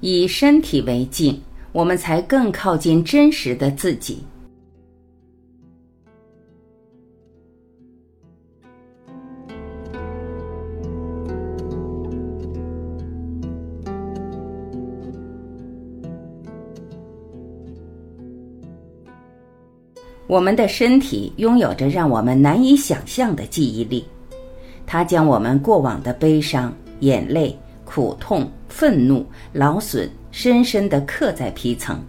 以身体为镜，我们才更靠近真实的自己。我们的身体拥有着让我们难以想象的记忆力，它将我们过往的悲伤、眼泪。苦痛、愤怒、劳损，深深地刻在皮层。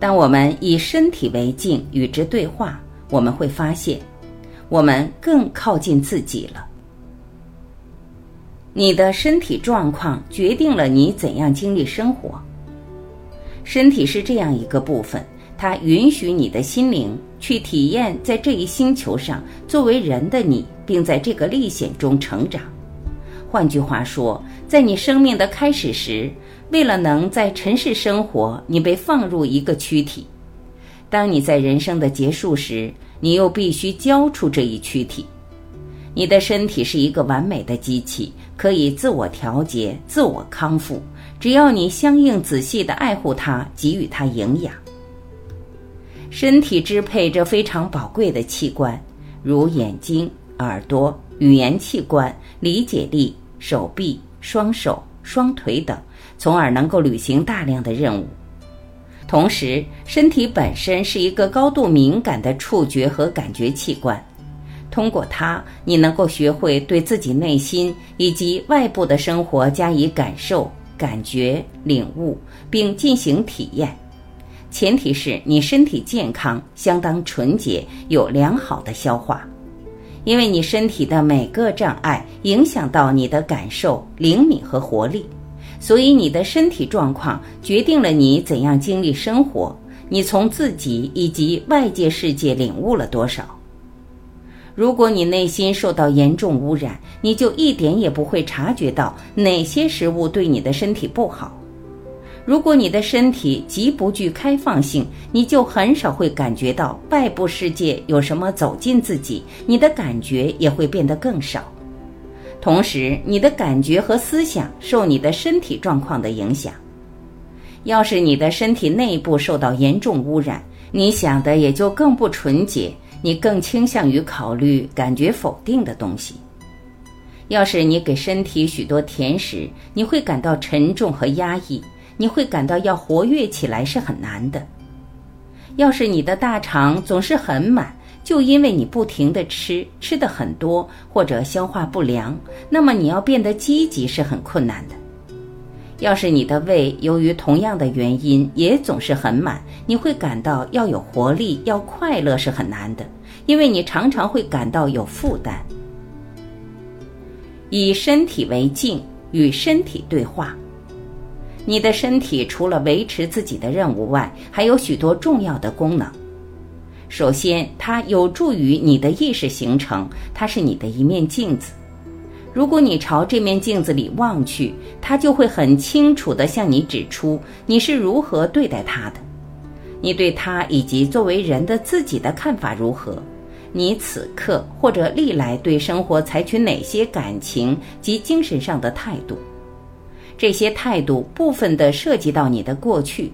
当我们以身体为镜与之对话，我们会发现，我们更靠近自己了。你的身体状况决定了你怎样经历生活。身体是这样一个部分，它允许你的心灵去体验在这一星球上作为人的你，并在这个历险中成长。换句话说，在你生命的开始时，为了能在尘世生活，你被放入一个躯体；当你在人生的结束时，你又必须交出这一躯体。你的身体是一个完美的机器，可以自我调节、自我康复，只要你相应仔细地爱护它，给予它营养。身体支配着非常宝贵的器官，如眼睛、耳朵。语言器官、理解力、手臂、双手、双腿等，从而能够履行大量的任务。同时，身体本身是一个高度敏感的触觉和感觉器官，通过它，你能够学会对自己内心以及外部的生活加以感受、感觉、领悟，并进行体验。前提是你身体健康、相当纯洁、有良好的消化。因为你身体的每个障碍影响到你的感受、灵敏和活力，所以你的身体状况决定了你怎样经历生活，你从自己以及外界世界领悟了多少。如果你内心受到严重污染，你就一点也不会察觉到哪些食物对你的身体不好。如果你的身体极不具开放性，你就很少会感觉到外部世界有什么走进自己，你的感觉也会变得更少。同时，你的感觉和思想受你的身体状况的影响。要是你的身体内部受到严重污染，你想的也就更不纯洁，你更倾向于考虑感觉否定的东西。要是你给身体许多甜食，你会感到沉重和压抑。你会感到要活跃起来是很难的。要是你的大肠总是很满，就因为你不停的吃，吃的很多，或者消化不良，那么你要变得积极是很困难的。要是你的胃由于同样的原因也总是很满，你会感到要有活力、要快乐是很难的，因为你常常会感到有负担。以身体为镜，与身体对话。你的身体除了维持自己的任务外，还有许多重要的功能。首先，它有助于你的意识形成，它是你的一面镜子。如果你朝这面镜子里望去，它就会很清楚地向你指出你是如何对待它的，你对它以及作为人的自己的看法如何，你此刻或者历来对生活采取哪些感情及精神上的态度。这些态度部分的涉及到你的过去，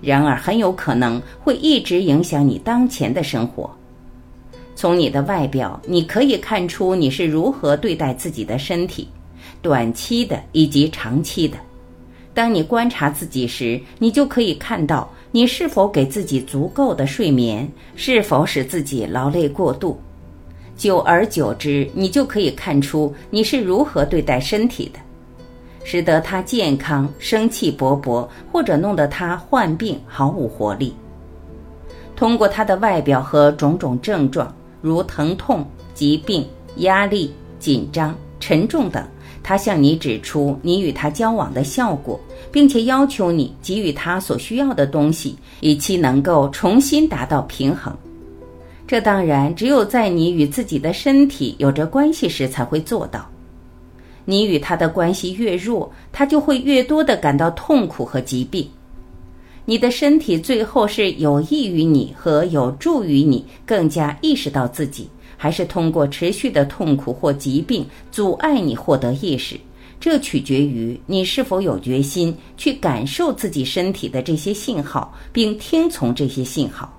然而很有可能会一直影响你当前的生活。从你的外表，你可以看出你是如何对待自己的身体，短期的以及长期的。当你观察自己时，你就可以看到你是否给自己足够的睡眠，是否使自己劳累过度。久而久之，你就可以看出你是如何对待身体的。使得他健康、生气勃勃，或者弄得他患病、毫无活力。通过他的外表和种种症状，如疼痛、疾病、压力、紧张、沉重等，他向你指出你与他交往的效果，并且要求你给予他所需要的东西，以期能够重新达到平衡。这当然只有在你与自己的身体有着关系时才会做到。你与他的关系越弱，他就会越多的感到痛苦和疾病。你的身体最后是有益于你和有助于你更加意识到自己，还是通过持续的痛苦或疾病阻碍你获得意识，这取决于你是否有决心去感受自己身体的这些信号，并听从这些信号。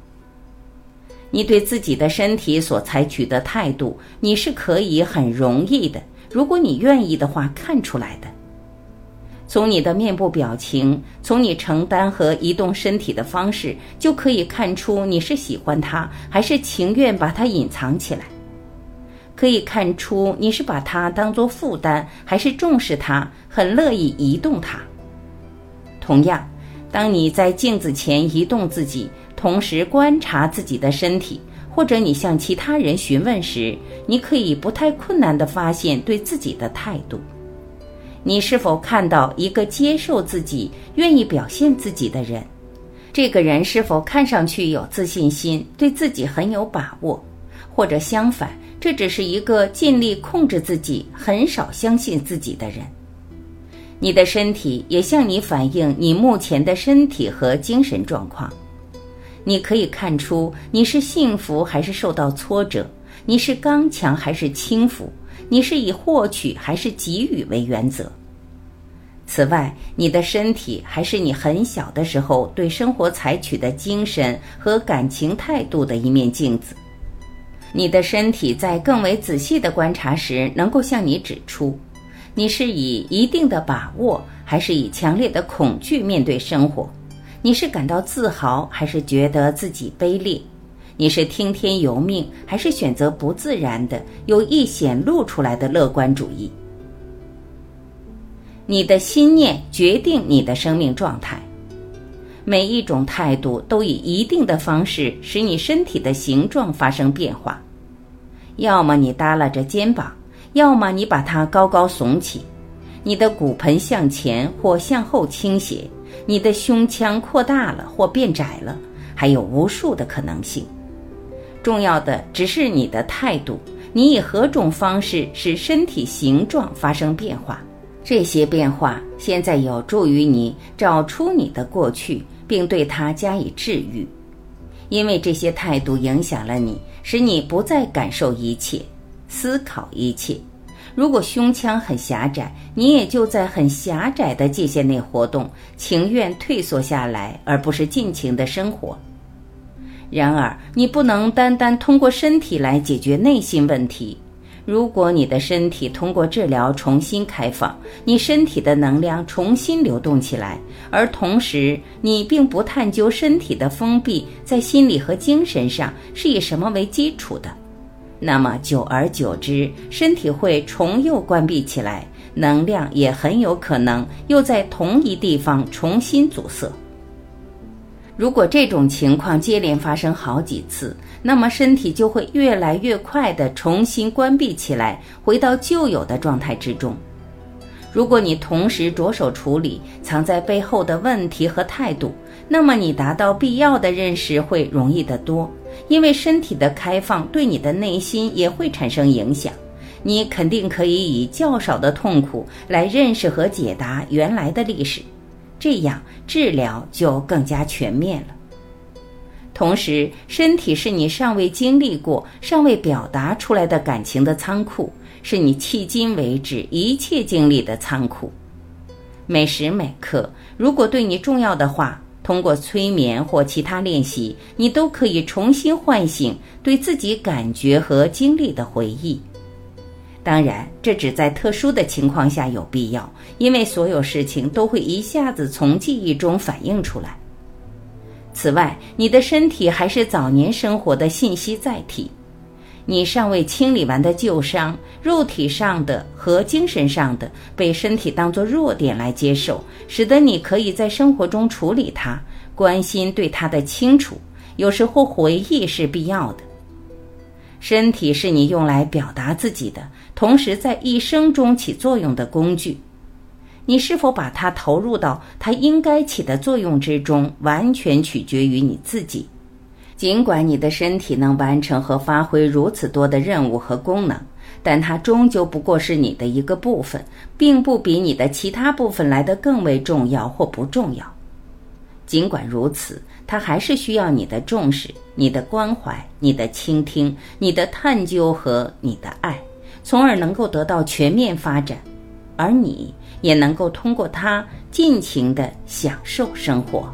你对自己的身体所采取的态度，你是可以很容易的，如果你愿意的话，看出来的。从你的面部表情，从你承担和移动身体的方式，就可以看出你是喜欢它，还是情愿把它隐藏起来。可以看出你是把它当做负担，还是重视它，很乐意移动它。同样，当你在镜子前移动自己，同时观察自己的身体，或者你向其他人询问时，你可以不太困难地发现对自己的态度。你是否看到一个接受自己、愿意表现自己的人？这个人是否看上去有自信心，对自己很有把握？或者相反，这只是一个尽力控制自己、很少相信自己的人？你的身体也向你反映你目前的身体和精神状况。你可以看出你是幸福还是受到挫折，你是刚强还是轻浮。你是以获取还是给予为原则？此外，你的身体还是你很小的时候对生活采取的精神和感情态度的一面镜子。你的身体在更为仔细的观察时，能够向你指出，你是以一定的把握，还是以强烈的恐惧面对生活？你是感到自豪，还是觉得自己卑劣？你是听天由命，还是选择不自然的、有意显露出来的乐观主义？你的心念决定你的生命状态。每一种态度都以一定的方式使你身体的形状发生变化。要么你耷拉着肩膀，要么你把它高高耸起，你的骨盆向前或向后倾斜，你的胸腔扩大了或变窄了，还有无数的可能性。重要的只是你的态度，你以何种方式使身体形状发生变化？这些变化现在有助于你找出你的过去，并对它加以治愈，因为这些态度影响了你，使你不再感受一切、思考一切。如果胸腔很狭窄，你也就在很狭窄的界限内活动，情愿退缩下来，而不是尽情的生活。然而，你不能单单通过身体来解决内心问题。如果你的身体通过治疗重新开放，你身体的能量重新流动起来，而同时你并不探究身体的封闭在心理和精神上是以什么为基础的，那么久而久之，身体会重又关闭起来，能量也很有可能又在同一地方重新阻塞。如果这种情况接连发生好几次，那么身体就会越来越快地重新关闭起来，回到旧有的状态之中。如果你同时着手处理藏在背后的问题和态度，那么你达到必要的认识会容易得多，因为身体的开放对你的内心也会产生影响。你肯定可以以较少的痛苦来认识和解答原来的历史。这样治疗就更加全面了。同时，身体是你尚未经历过、尚未表达出来的感情的仓库，是你迄今为止一切经历的仓库。每时每刻，如果对你重要的话，通过催眠或其他练习，你都可以重新唤醒对自己感觉和经历的回忆。当然，这只在特殊的情况下有必要，因为所有事情都会一下子从记忆中反映出来。此外，你的身体还是早年生活的信息载体，你尚未清理完的旧伤，肉体上的和精神上的，被身体当作弱点来接受，使得你可以在生活中处理它，关心对它的清楚。有时候回忆是必要的。身体是你用来表达自己的，同时在一生中起作用的工具。你是否把它投入到它应该起的作用之中，完全取决于你自己。尽管你的身体能完成和发挥如此多的任务和功能，但它终究不过是你的一个部分，并不比你的其他部分来得更为重要或不重要。尽管如此，它还是需要你的重视。你的关怀、你的倾听、你的探究和你的爱，从而能够得到全面发展。而你也能够通过它尽情的享受生活。